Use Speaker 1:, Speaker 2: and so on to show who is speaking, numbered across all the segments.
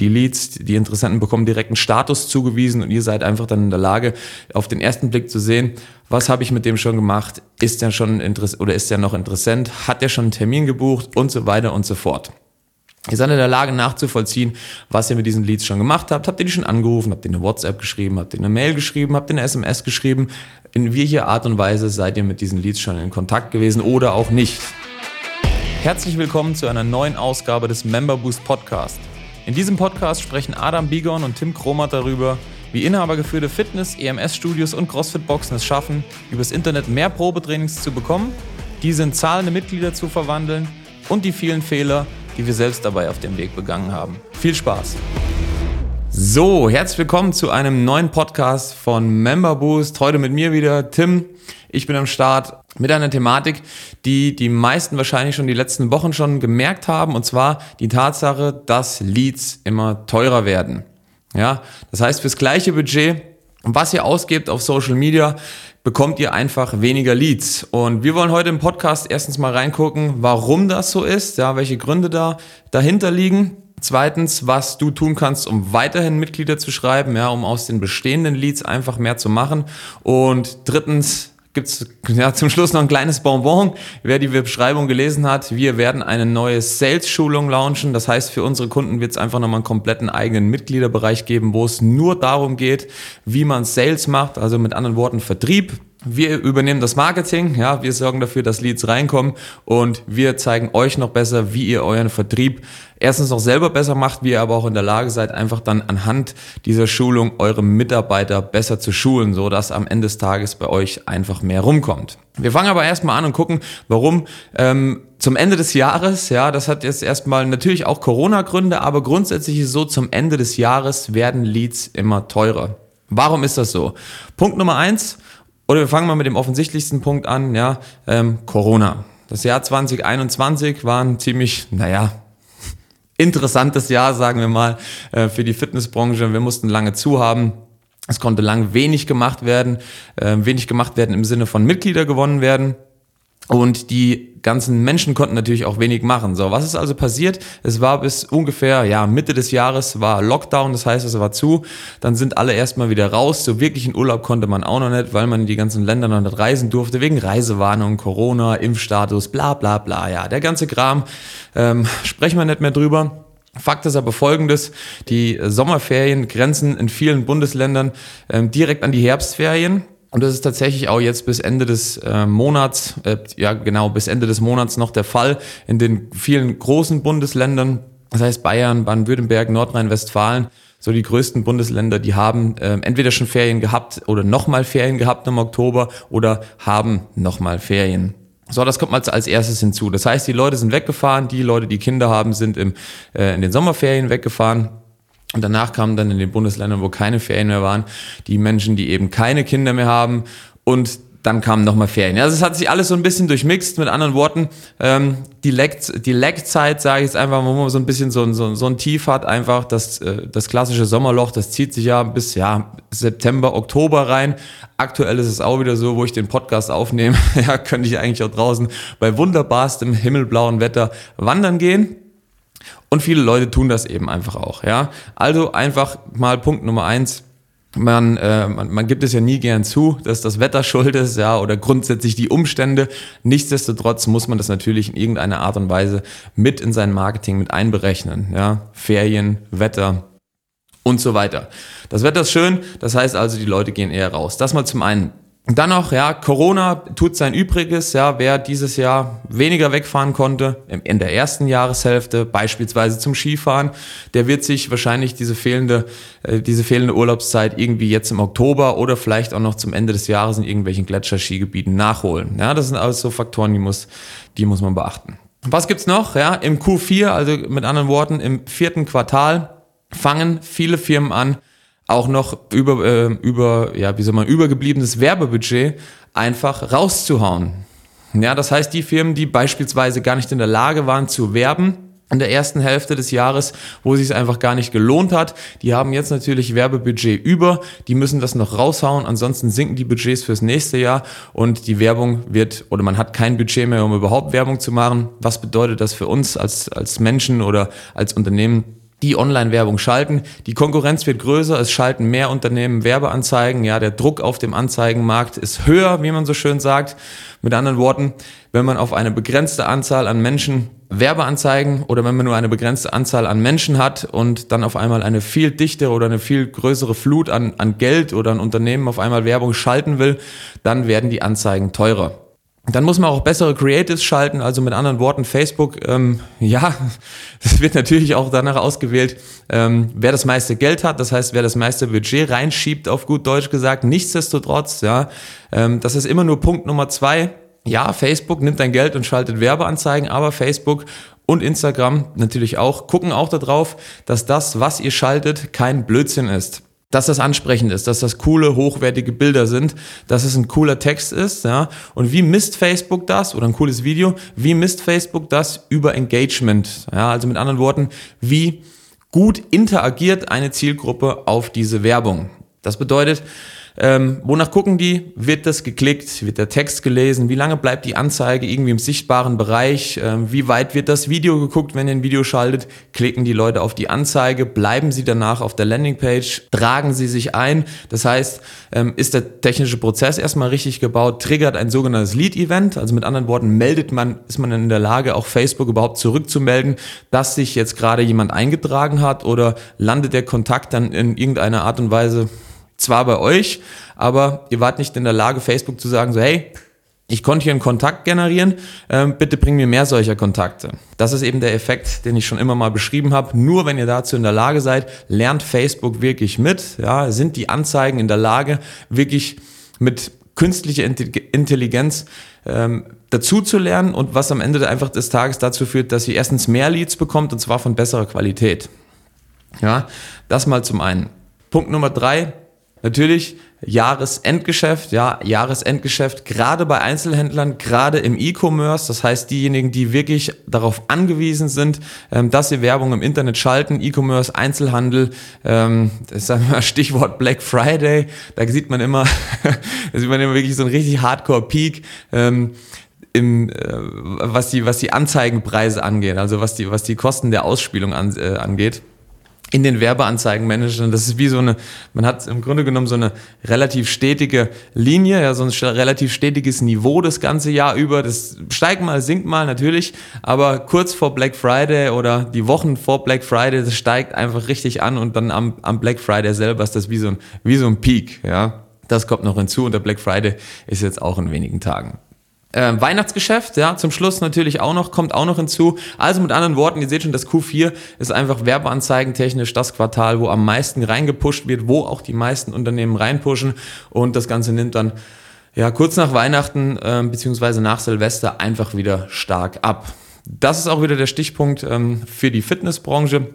Speaker 1: die Leads, die Interessenten bekommen direkten Status zugewiesen und ihr seid einfach dann in der Lage, auf den ersten Blick zu sehen, was habe ich mit dem schon gemacht, ist der schon interessant oder ist der noch interessant, hat der schon einen Termin gebucht und so weiter und so fort. Ihr seid in der Lage nachzuvollziehen, was ihr mit diesen Leads schon gemacht habt. Habt ihr die schon angerufen? Habt ihr eine WhatsApp geschrieben? Habt ihr eine Mail geschrieben? Habt ihr eine SMS geschrieben? In welcher Art und Weise seid ihr mit diesen Leads schon in Kontakt gewesen oder auch nicht? Herzlich willkommen zu einer neuen Ausgabe des Member Boost Podcast. In diesem Podcast sprechen Adam Bigon und Tim Kromat darüber, wie inhabergeführte Fitness-, EMS-Studios und CrossFit-Boxen es schaffen, übers Internet mehr Probetrainings zu bekommen, diese in zahlende Mitglieder zu verwandeln und die vielen Fehler, die wir selbst dabei auf dem Weg begangen haben. Viel Spaß! So, herzlich willkommen zu einem neuen Podcast von Member Boost. Heute mit mir wieder Tim. Ich bin am Start mit einer Thematik, die die meisten wahrscheinlich schon die letzten Wochen schon gemerkt haben, und zwar die Tatsache, dass Leads immer teurer werden. Ja, das heißt, fürs gleiche Budget, was ihr ausgebt auf Social Media, bekommt ihr einfach weniger Leads. Und wir wollen heute im Podcast erstens mal reingucken, warum das so ist, ja, welche Gründe da dahinter liegen. Zweitens, was du tun kannst, um weiterhin Mitglieder zu schreiben, ja, um aus den bestehenden Leads einfach mehr zu machen. Und drittens, gibt's ja zum Schluss noch ein kleines Bonbon. Wer die Beschreibung gelesen hat, wir werden eine neue Sales-Schulung launchen. Das heißt, für unsere Kunden wird es einfach nochmal einen kompletten eigenen Mitgliederbereich geben, wo es nur darum geht, wie man Sales macht, also mit anderen Worten Vertrieb. Wir übernehmen das Marketing, ja, wir sorgen dafür, dass Leads reinkommen und wir zeigen euch noch besser, wie ihr euren Vertrieb erstens noch selber besser macht, wie ihr aber auch in der Lage seid, einfach dann anhand dieser Schulung eure Mitarbeiter besser zu schulen, so dass am Ende des Tages bei euch einfach mehr rumkommt. Wir fangen aber erstmal an und gucken, warum ähm, zum Ende des Jahres, ja, das hat jetzt erstmal natürlich auch Corona-Gründe, aber grundsätzlich ist so, zum Ende des Jahres werden Leads immer teurer. Warum ist das so? Punkt Nummer eins, oder wir fangen mal mit dem offensichtlichsten Punkt an, ja, ähm, Corona. Das Jahr 2021 war ein ziemlich, naja, interessantes Jahr, sagen wir mal, äh, für die Fitnessbranche. Wir mussten lange zu haben. Es konnte lang wenig gemacht werden, äh, wenig gemacht werden im Sinne von Mitglieder gewonnen werden. Und die ganzen Menschen konnten natürlich auch wenig machen. So, was ist also passiert? Es war bis ungefähr, ja, Mitte des Jahres war Lockdown, das heißt, es war zu. Dann sind alle erstmal wieder raus. So wirklich in Urlaub konnte man auch noch nicht, weil man in die ganzen Länder noch nicht reisen durfte, wegen Reisewarnung, Corona, Impfstatus, bla, bla, bla. Ja, der ganze Kram, ähm, sprechen wir nicht mehr drüber. Fakt ist aber folgendes, die Sommerferien grenzen in vielen Bundesländern ähm, direkt an die Herbstferien. Und das ist tatsächlich auch jetzt bis Ende des äh, Monats, äh, ja genau, bis Ende des Monats noch der Fall in den vielen großen Bundesländern, das heißt Bayern, Baden-Württemberg, Nordrhein-Westfalen, so die größten Bundesländer, die haben äh, entweder schon Ferien gehabt oder nochmal Ferien gehabt im Oktober oder haben nochmal Ferien. So, das kommt mal als erstes hinzu. Das heißt, die Leute sind weggefahren, die Leute, die Kinder haben, sind im, äh, in den Sommerferien weggefahren. Und danach kamen dann in den Bundesländern, wo keine Ferien mehr waren, die Menschen, die eben keine Kinder mehr haben und dann kamen nochmal Ferien. Also es hat sich alles so ein bisschen durchmixt. Mit anderen Worten, ähm, die Leckzeit, die Leckzeit sage ich jetzt einfach, wo man so ein bisschen so, so, so ein Tief hat, einfach das, äh, das klassische Sommerloch, das zieht sich ja bis ja, September, Oktober rein. Aktuell ist es auch wieder so, wo ich den Podcast aufnehme, ja, könnte ich eigentlich auch draußen bei wunderbarstem himmelblauen Wetter wandern gehen. Und viele Leute tun das eben einfach auch, ja. Also einfach mal Punkt Nummer eins. Man, äh, man, man gibt es ja nie gern zu, dass das Wetter schuld ist, ja, oder grundsätzlich die Umstände. Nichtsdestotrotz muss man das natürlich in irgendeiner Art und Weise mit in sein Marketing mit einberechnen, ja. Ferien, Wetter und so weiter. Das Wetter ist schön, das heißt also, die Leute gehen eher raus. Das mal zum einen. Dann noch, ja, Corona tut sein Übriges, ja, wer dieses Jahr weniger wegfahren konnte, in der ersten Jahreshälfte, beispielsweise zum Skifahren, der wird sich wahrscheinlich diese fehlende, äh, diese fehlende Urlaubszeit irgendwie jetzt im Oktober oder vielleicht auch noch zum Ende des Jahres in irgendwelchen Gletscherskigebieten nachholen. Ja, das sind alles so Faktoren, die muss, die muss man beachten. Was gibt's noch? Ja, im Q4, also mit anderen Worten, im vierten Quartal fangen viele Firmen an, auch noch über, äh, über, ja, wie soll man, übergebliebenes Werbebudget einfach rauszuhauen. Ja, das heißt, die Firmen, die beispielsweise gar nicht in der Lage waren zu werben, in der ersten Hälfte des Jahres, wo es sich einfach gar nicht gelohnt hat. Die haben jetzt natürlich Werbebudget über, die müssen das noch raushauen, ansonsten sinken die Budgets fürs nächste Jahr und die Werbung wird oder man hat kein Budget mehr, um überhaupt Werbung zu machen. Was bedeutet das für uns als, als Menschen oder als Unternehmen? Die Online-Werbung schalten. Die Konkurrenz wird größer, es schalten mehr Unternehmen Werbeanzeigen. Ja, der Druck auf dem Anzeigenmarkt ist höher, wie man so schön sagt. Mit anderen Worten, wenn man auf eine begrenzte Anzahl an Menschen Werbeanzeigen oder wenn man nur eine begrenzte Anzahl an Menschen hat und dann auf einmal eine viel dichtere oder eine viel größere Flut an, an Geld oder an Unternehmen auf einmal Werbung schalten will, dann werden die Anzeigen teurer. Dann muss man auch bessere Creatives schalten, also mit anderen Worten, Facebook, ähm, ja, es wird natürlich auch danach ausgewählt, ähm, wer das meiste Geld hat, das heißt, wer das meiste Budget reinschiebt, auf gut Deutsch gesagt. Nichtsdestotrotz, ja, ähm, das ist immer nur Punkt Nummer zwei. Ja, Facebook nimmt dein Geld und schaltet Werbeanzeigen, aber Facebook und Instagram natürlich auch, gucken auch darauf, dass das, was ihr schaltet, kein Blödsinn ist dass das ansprechend ist, dass das coole, hochwertige Bilder sind, dass es ein cooler Text ist, ja. Und wie misst Facebook das oder ein cooles Video? Wie misst Facebook das über Engagement? Ja, also mit anderen Worten, wie gut interagiert eine Zielgruppe auf diese Werbung? Das bedeutet, ähm, wonach gucken die? Wird das geklickt? Wird der Text gelesen? Wie lange bleibt die Anzeige irgendwie im sichtbaren Bereich? Ähm, wie weit wird das Video geguckt, wenn ihr ein Video schaltet? Klicken die Leute auf die Anzeige? Bleiben sie danach auf der Landingpage? Tragen sie sich ein? Das heißt, ähm, ist der technische Prozess erstmal richtig gebaut? Triggert ein sogenanntes Lead-Event? Also mit anderen Worten, meldet man, ist man in der Lage, auch Facebook überhaupt zurückzumelden, dass sich jetzt gerade jemand eingetragen hat oder landet der Kontakt dann in irgendeiner Art und Weise zwar bei euch, aber ihr wart nicht in der Lage, Facebook zu sagen, so hey, ich konnte hier einen Kontakt generieren, ähm, bitte bring mir mehr solcher Kontakte. Das ist eben der Effekt, den ich schon immer mal beschrieben habe. Nur wenn ihr dazu in der Lage seid, lernt Facebook wirklich mit. Ja, sind die Anzeigen in der Lage, wirklich mit künstlicher Intelligenz ähm, dazu zu lernen und was am Ende einfach des Tages dazu führt, dass ihr erstens mehr Leads bekommt und zwar von besserer Qualität. Ja, das mal zum einen. Punkt Nummer drei, Natürlich Jahresendgeschäft, ja, Jahresendgeschäft, gerade bei Einzelhändlern, gerade im E-Commerce, das heißt diejenigen, die wirklich darauf angewiesen sind, ähm, dass sie Werbung im Internet schalten, E-Commerce, Einzelhandel, ähm, das ist mal Stichwort Black Friday, da sieht man immer, da sieht man immer wirklich so einen richtig Hardcore-Peak. Ähm, im, äh, was die was die Anzeigenpreise angeht, also was die was die Kosten der Ausspielung an, äh, angeht in den Werbeanzeigenmanagern. Das ist wie so eine, man hat im Grunde genommen so eine relativ stetige Linie, ja, so ein relativ stetiges Niveau das ganze Jahr über. Das steigt mal, sinkt mal natürlich, aber kurz vor Black Friday oder die Wochen vor Black Friday, das steigt einfach richtig an und dann am, am Black Friday selber ist das wie so ein, wie so ein Peak, ja. Das kommt noch hinzu und der Black Friday ist jetzt auch in wenigen Tagen. Ähm, Weihnachtsgeschäft, ja, zum Schluss natürlich auch noch, kommt auch noch hinzu. Also mit anderen Worten, ihr seht schon, das Q4 ist einfach werbeanzeigentechnisch das Quartal, wo am meisten reingepusht wird, wo auch die meisten Unternehmen reinpushen und das Ganze nimmt dann ja kurz nach Weihnachten äh, beziehungsweise nach Silvester einfach wieder stark ab. Das ist auch wieder der Stichpunkt ähm, für die Fitnessbranche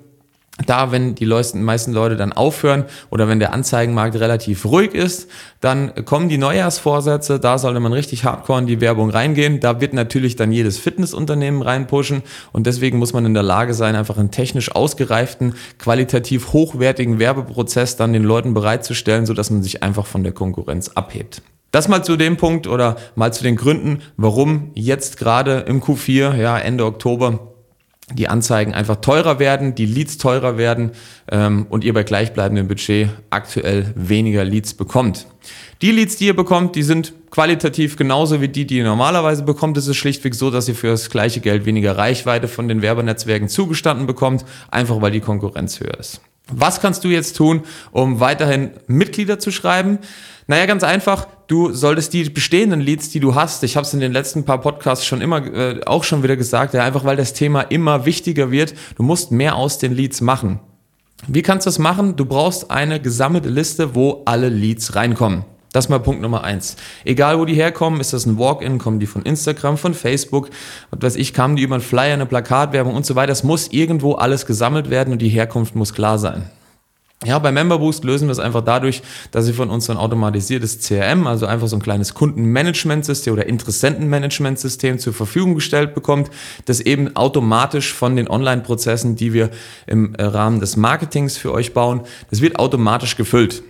Speaker 1: da, wenn die meisten Leute dann aufhören oder wenn der Anzeigenmarkt relativ ruhig ist, dann kommen die Neujahrsvorsätze, da sollte man richtig hardcore in die Werbung reingehen. Da wird natürlich dann jedes Fitnessunternehmen reinpushen und deswegen muss man in der Lage sein, einfach einen technisch ausgereiften, qualitativ hochwertigen Werbeprozess dann den Leuten bereitzustellen, sodass man sich einfach von der Konkurrenz abhebt. Das mal zu dem Punkt oder mal zu den Gründen, warum jetzt gerade im Q4, ja Ende Oktober, die Anzeigen einfach teurer werden, die Leads teurer werden ähm, und ihr bei gleichbleibendem Budget aktuell weniger Leads bekommt. Die Leads, die ihr bekommt, die sind qualitativ genauso wie die, die ihr normalerweise bekommt. Es ist schlichtweg so, dass ihr für das gleiche Geld weniger Reichweite von den Werbenetzwerken zugestanden bekommt, einfach weil die Konkurrenz höher ist. Was kannst du jetzt tun, um weiterhin Mitglieder zu schreiben? Naja, ganz einfach, du solltest die bestehenden Leads, die du hast, ich habe es in den letzten paar Podcasts schon immer äh, auch schon wieder gesagt, ja, einfach weil das Thema immer wichtiger wird, du musst mehr aus den Leads machen. Wie kannst du das machen? Du brauchst eine gesammelte Liste, wo alle Leads reinkommen. Das ist mal Punkt Nummer eins. Egal, wo die herkommen, ist das ein Walk-in, kommen die von Instagram, von Facebook, was weiß ich, kamen die über einen Flyer, eine Plakatwerbung und so weiter. Es muss irgendwo alles gesammelt werden und die Herkunft muss klar sein. Ja, bei MemberBoost lösen wir es einfach dadurch, dass ihr von uns so ein automatisiertes CRM, also einfach so ein kleines Kundenmanagementsystem oder Interessentenmanagementsystem zur Verfügung gestellt bekommt, das eben automatisch von den Online-Prozessen, die wir im äh, Rahmen des Marketings für euch bauen, das wird automatisch gefüllt.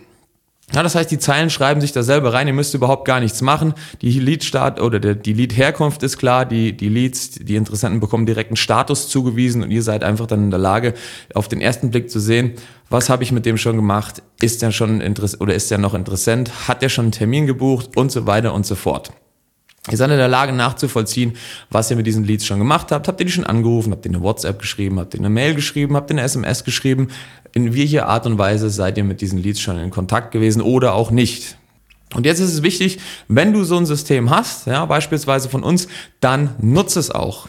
Speaker 1: Ja, das heißt, die Zeilen schreiben sich da selber rein, ihr müsst überhaupt gar nichts machen. Die Lead-Start oder der, die Lead-Herkunft ist klar, die, die Leads, die Interessenten bekommen direkten Status zugewiesen und ihr seid einfach dann in der Lage, auf den ersten Blick zu sehen, was habe ich mit dem schon gemacht, ist der schon interess oder ist der noch interessant, hat der schon einen Termin gebucht und so weiter und so fort. Ihr seid in der Lage nachzuvollziehen, was ihr mit diesen Leads schon gemacht habt. Habt ihr die schon angerufen? Habt ihr eine WhatsApp geschrieben? Habt ihr eine Mail geschrieben? Habt ihr eine SMS geschrieben? In welcher Art und Weise seid ihr mit diesen Leads schon in Kontakt gewesen oder auch nicht? Und jetzt ist es wichtig, wenn du so ein System hast, ja, beispielsweise von uns, dann nutze es auch.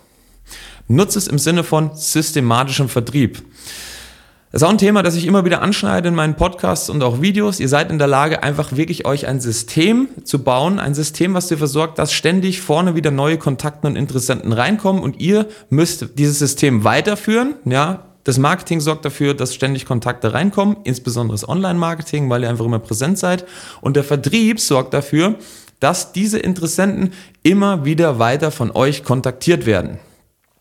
Speaker 1: Nutze es im Sinne von systematischem Vertrieb. Das ist auch ein Thema, das ich immer wieder anschneide in meinen Podcasts und auch Videos. Ihr seid in der Lage, einfach wirklich euch ein System zu bauen, ein System, was dir versorgt, dass ständig vorne wieder neue Kontakte und Interessenten reinkommen und ihr müsst dieses System weiterführen, ja. Das Marketing sorgt dafür, dass ständig Kontakte reinkommen, insbesondere das Online-Marketing, weil ihr einfach immer präsent seid. Und der Vertrieb sorgt dafür, dass diese Interessenten immer wieder weiter von euch kontaktiert werden.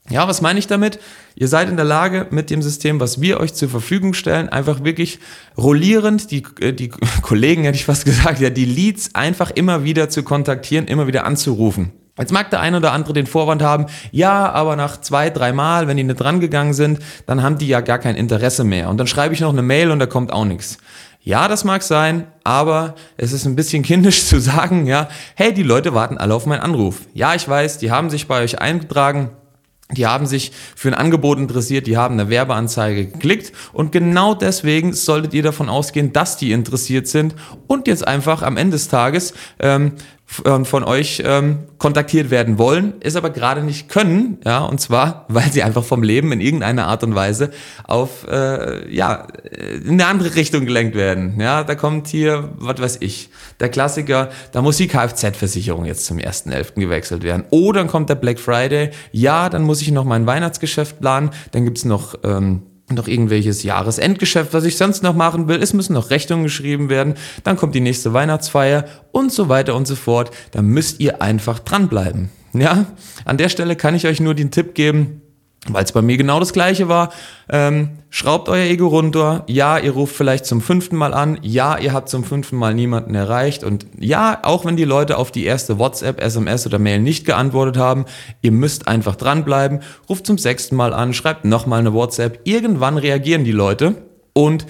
Speaker 1: Ja, was meine ich damit? Ihr seid in der Lage, mit dem System, was wir euch zur Verfügung stellen, einfach wirklich rollierend die, äh, die Kollegen, hätte ich fast gesagt, ja, die Leads einfach immer wieder zu kontaktieren, immer wieder anzurufen. Jetzt mag der ein oder andere den Vorwand haben, ja, aber nach zwei, drei Mal, wenn die nicht drangegangen sind, dann haben die ja gar kein Interesse mehr. Und dann schreibe ich noch eine Mail und da kommt auch nichts. Ja, das mag sein, aber es ist ein bisschen kindisch zu sagen, ja, hey, die Leute warten alle auf meinen Anruf. Ja, ich weiß, die haben sich bei euch eingetragen, die haben sich für ein Angebot interessiert, die haben eine Werbeanzeige geklickt und genau deswegen solltet ihr davon ausgehen, dass die interessiert sind und jetzt einfach am Ende des Tages ähm, von euch ähm, kontaktiert werden wollen, es aber gerade nicht können, ja, und zwar, weil sie einfach vom Leben in irgendeiner Art und Weise auf, äh, ja, in eine andere Richtung gelenkt werden, ja, da kommt hier, was weiß ich, der Klassiker, da muss die Kfz-Versicherung jetzt zum 1.11. gewechselt werden, oder dann kommt der Black Friday, ja, dann muss ich noch mein Weihnachtsgeschäft planen, dann gibt's noch, ähm, noch irgendwelches Jahresendgeschäft, was ich sonst noch machen will. Es müssen noch Rechnungen geschrieben werden. Dann kommt die nächste Weihnachtsfeier und so weiter und so fort. Da müsst ihr einfach dranbleiben. Ja, an der Stelle kann ich euch nur den Tipp geben, weil es bei mir genau das gleiche war. Ähm, schraubt euer Ego runter. Ja, ihr ruft vielleicht zum fünften Mal an. Ja, ihr habt zum fünften Mal niemanden erreicht. Und ja, auch wenn die Leute auf die erste WhatsApp, SMS oder Mail nicht geantwortet haben, ihr müsst einfach dranbleiben. Ruft zum sechsten Mal an, schreibt nochmal eine WhatsApp. Irgendwann reagieren die Leute und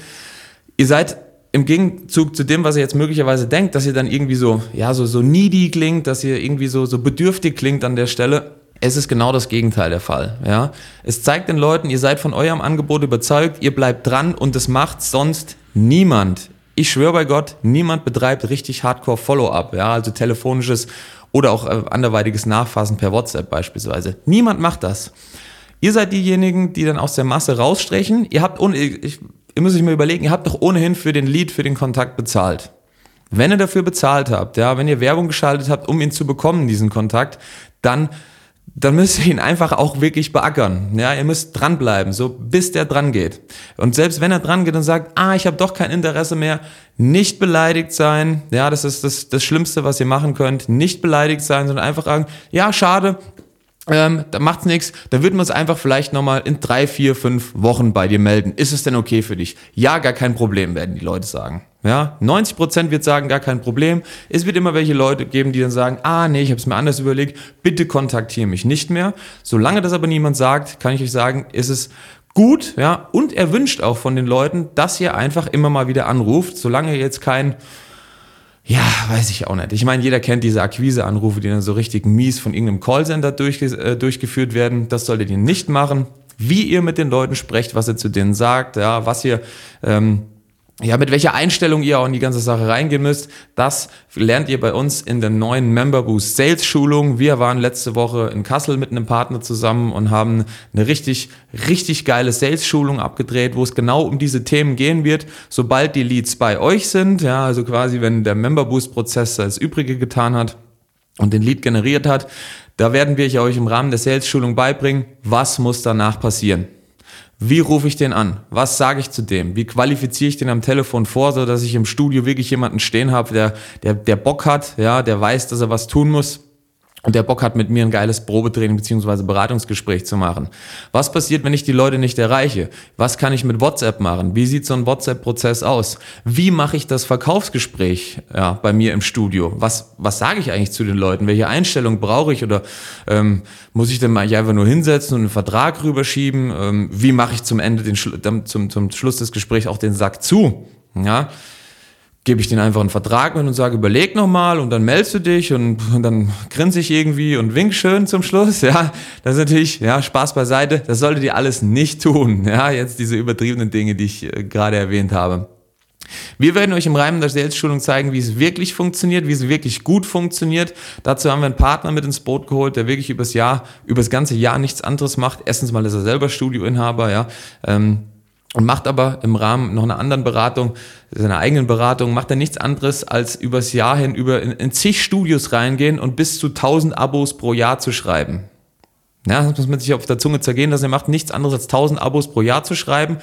Speaker 1: ihr seid im Gegenzug zu dem, was ihr jetzt möglicherweise denkt, dass ihr dann irgendwie so, ja, so, so needy klingt, dass ihr irgendwie so, so bedürftig klingt an der Stelle, es ist genau das Gegenteil der Fall. Ja? Es zeigt den Leuten, ihr seid von eurem Angebot überzeugt, ihr bleibt dran und es macht sonst niemand. Ich schwöre bei Gott, niemand betreibt richtig Hardcore Follow-up, ja, also telefonisches oder auch äh, anderweitiges Nachfassen per WhatsApp beispielsweise. Niemand macht das. Ihr seid diejenigen, die dann aus der Masse rausstechen. Ihr habt, ich, ihr müsst euch mal überlegen, ihr habt doch ohnehin für den Lead, für den Kontakt bezahlt. Wenn ihr dafür bezahlt habt, ja, wenn ihr Werbung geschaltet habt, um ihn zu bekommen, diesen Kontakt, dann dann müsst ihr ihn einfach auch wirklich beackern. Ja, ihr müsst dranbleiben, so bis der dran geht. Und selbst wenn er dran geht und sagt, ah, ich habe doch kein Interesse mehr, nicht beleidigt sein. Ja, das ist das, das Schlimmste, was ihr machen könnt. Nicht beleidigt sein, sondern einfach sagen, ja, schade, ähm, da macht's nichts, da würden wir uns einfach vielleicht nochmal in drei, vier, fünf Wochen bei dir melden. Ist es denn okay für dich? Ja, gar kein Problem, werden die Leute sagen. Ja, 90 Prozent wird sagen, gar kein Problem. Es wird immer welche Leute geben, die dann sagen, ah nee, ich habe es mir anders überlegt, bitte kontaktiere mich nicht mehr. Solange das aber niemand sagt, kann ich euch sagen, ist es gut, ja, und er wünscht auch von den Leuten, dass ihr einfach immer mal wieder anruft, solange ihr jetzt kein ja, weiß ich auch nicht. Ich meine, jeder kennt diese Akquiseanrufe, die dann so richtig mies von irgendeinem Callcenter durchge äh, durchgeführt werden. Das solltet ihr nicht machen. Wie ihr mit den Leuten sprecht, was ihr zu denen sagt, ja, was ihr ähm, ja, mit welcher Einstellung ihr auch in die ganze Sache reingehen müsst, das lernt ihr bei uns in der neuen Member Boost Sales Schulung. Wir waren letzte Woche in Kassel mit einem Partner zusammen und haben eine richtig, richtig geile Sales Schulung abgedreht, wo es genau um diese Themen gehen wird, sobald die Leads bei euch sind. Ja, also quasi, wenn der Member Boost Prozess das Übrige getan hat und den Lead generiert hat, da werden wir euch im Rahmen der Sales Schulung beibringen, was muss danach passieren. Wie rufe ich den an? Was sage ich zu dem? Wie qualifiziere ich den am Telefon vor, so dass ich im Studio wirklich jemanden stehen habe, der, der, der Bock hat, ja, der weiß, dass er was tun muss und der Bock hat, mit mir ein geiles Probetraining beziehungsweise Beratungsgespräch zu machen. Was passiert, wenn ich die Leute nicht erreiche? Was kann ich mit WhatsApp machen? Wie sieht so ein WhatsApp-Prozess aus? Wie mache ich das Verkaufsgespräch ja, bei mir im Studio? Was, was sage ich eigentlich zu den Leuten? Welche Einstellung brauche ich? Oder ähm, muss ich denn mal einfach nur hinsetzen und einen Vertrag rüberschieben? Ähm, wie mache ich zum Ende, den, zum, zum Schluss des Gesprächs auch den Sack zu? Ja, gebe ich denen einfach einen Vertrag mit und sage, überleg nochmal und dann meldest du dich und, und dann grinse ich irgendwie und wink schön zum Schluss. Ja, das ist natürlich, ja, Spaß beiseite. Das solltet ihr alles nicht tun. Ja, jetzt diese übertriebenen Dinge, die ich äh, gerade erwähnt habe. Wir werden euch im Rahmen der Sales-Schulung zeigen, wie es wirklich funktioniert, wie es wirklich gut funktioniert. Dazu haben wir einen Partner mit ins Boot geholt, der wirklich übers Jahr, übers ganze Jahr nichts anderes macht. Erstens mal ist er selber Studioinhaber, ja. Ähm, und macht aber im Rahmen noch einer anderen Beratung, seiner eigenen Beratung, macht er nichts anderes, als übers Jahr hin über in, in zig Studios reingehen und bis zu 1000 Abos pro Jahr zu schreiben. Ja, das muss man sich auf der Zunge zergehen lassen. Er macht nichts anderes als 1000 Abos pro Jahr zu schreiben.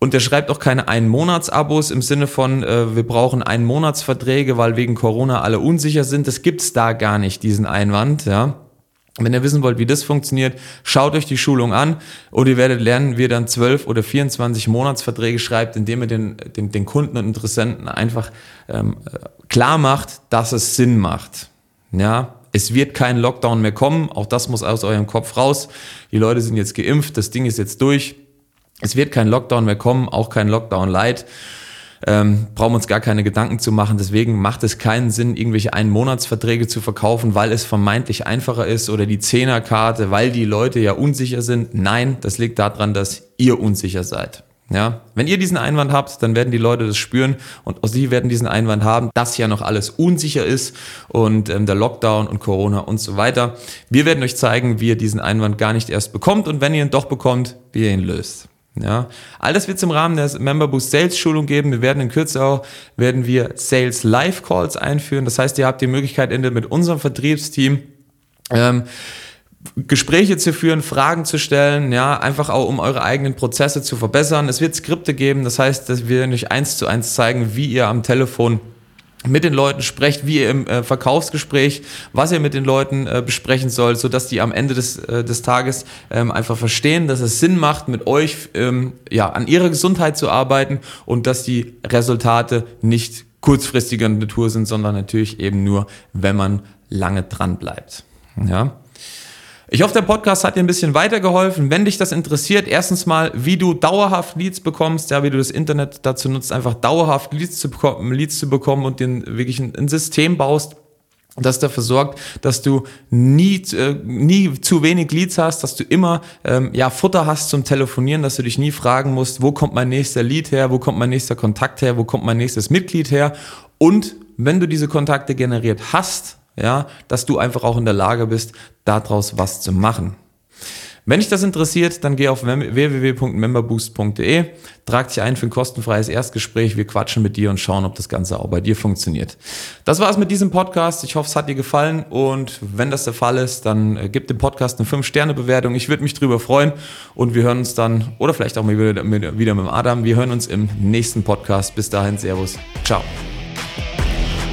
Speaker 1: Und er schreibt auch keine Ein-Monats-Abos im Sinne von, äh, wir brauchen Ein-Monats-Verträge, weil wegen Corona alle unsicher sind. Das gibt's da gar nicht, diesen Einwand, ja. Wenn ihr wissen wollt, wie das funktioniert, schaut euch die Schulung an und ihr werdet lernen, wie ihr dann 12 oder 24 Monatsverträge schreibt, indem ihr den, den, den Kunden und Interessenten einfach ähm, klar macht, dass es Sinn macht. Ja, es wird kein Lockdown mehr kommen, auch das muss aus eurem Kopf raus. Die Leute sind jetzt geimpft, das Ding ist jetzt durch. Es wird kein Lockdown mehr kommen, auch kein Lockdown Light ähm, brauchen wir uns gar keine Gedanken zu machen. Deswegen macht es keinen Sinn, irgendwelche Einmonatsverträge zu verkaufen, weil es vermeintlich einfacher ist oder die Zehnerkarte, weil die Leute ja unsicher sind. Nein, das liegt daran, dass ihr unsicher seid. Ja, wenn ihr diesen Einwand habt, dann werden die Leute das spüren und auch sie werden diesen Einwand haben, dass ja noch alles unsicher ist und ähm, der Lockdown und Corona und so weiter. Wir werden euch zeigen, wie ihr diesen Einwand gar nicht erst bekommt und wenn ihr ihn doch bekommt, wie ihr ihn löst. Ja, all das wird es im Rahmen der Member Boost Sales Schulung geben. Wir werden in Kürze auch werden wir Sales Live Calls einführen. Das heißt, ihr habt die Möglichkeit, mit unserem Vertriebsteam ähm, Gespräche zu führen, Fragen zu stellen, ja, einfach auch um eure eigenen Prozesse zu verbessern. Es wird Skripte geben, das heißt, dass wir euch eins zu eins zeigen, wie ihr am Telefon mit den Leuten sprecht, wie ihr im äh, Verkaufsgespräch, was ihr mit den Leuten äh, besprechen sollt, so dass die am Ende des, äh, des Tages ähm, einfach verstehen, dass es Sinn macht, mit euch ähm, ja, an ihrer Gesundheit zu arbeiten und dass die Resultate nicht kurzfristiger Natur sind, sondern natürlich eben nur, wenn man lange dran bleibt. Ja. Ich hoffe, der Podcast hat dir ein bisschen weitergeholfen. Wenn dich das interessiert, erstens mal, wie du dauerhaft Leads bekommst, ja, wie du das Internet dazu nutzt, einfach dauerhaft Leads zu bekommen, Leads zu bekommen und den wirklich ein, ein System baust, das dafür sorgt, dass du nie, äh, nie zu wenig Leads hast, dass du immer ähm, ja, Futter hast zum Telefonieren, dass du dich nie fragen musst, wo kommt mein nächster Lead her, wo kommt mein nächster Kontakt her, wo kommt mein nächstes Mitglied her. Und wenn du diese Kontakte generiert hast, ja, dass du einfach auch in der Lage bist, daraus was zu machen. Wenn dich das interessiert, dann geh auf www.memberboost.de, trag dich ein für ein kostenfreies Erstgespräch. Wir quatschen mit dir und schauen, ob das Ganze auch bei dir funktioniert. Das war's mit diesem Podcast. Ich hoffe, es hat dir gefallen und wenn das der Fall ist, dann äh, gib dem Podcast eine 5-Sterne-Bewertung. Ich würde mich drüber freuen und wir hören uns dann, oder vielleicht auch mal wieder mit, wieder mit Adam, wir hören uns im nächsten Podcast. Bis dahin, Servus. Ciao.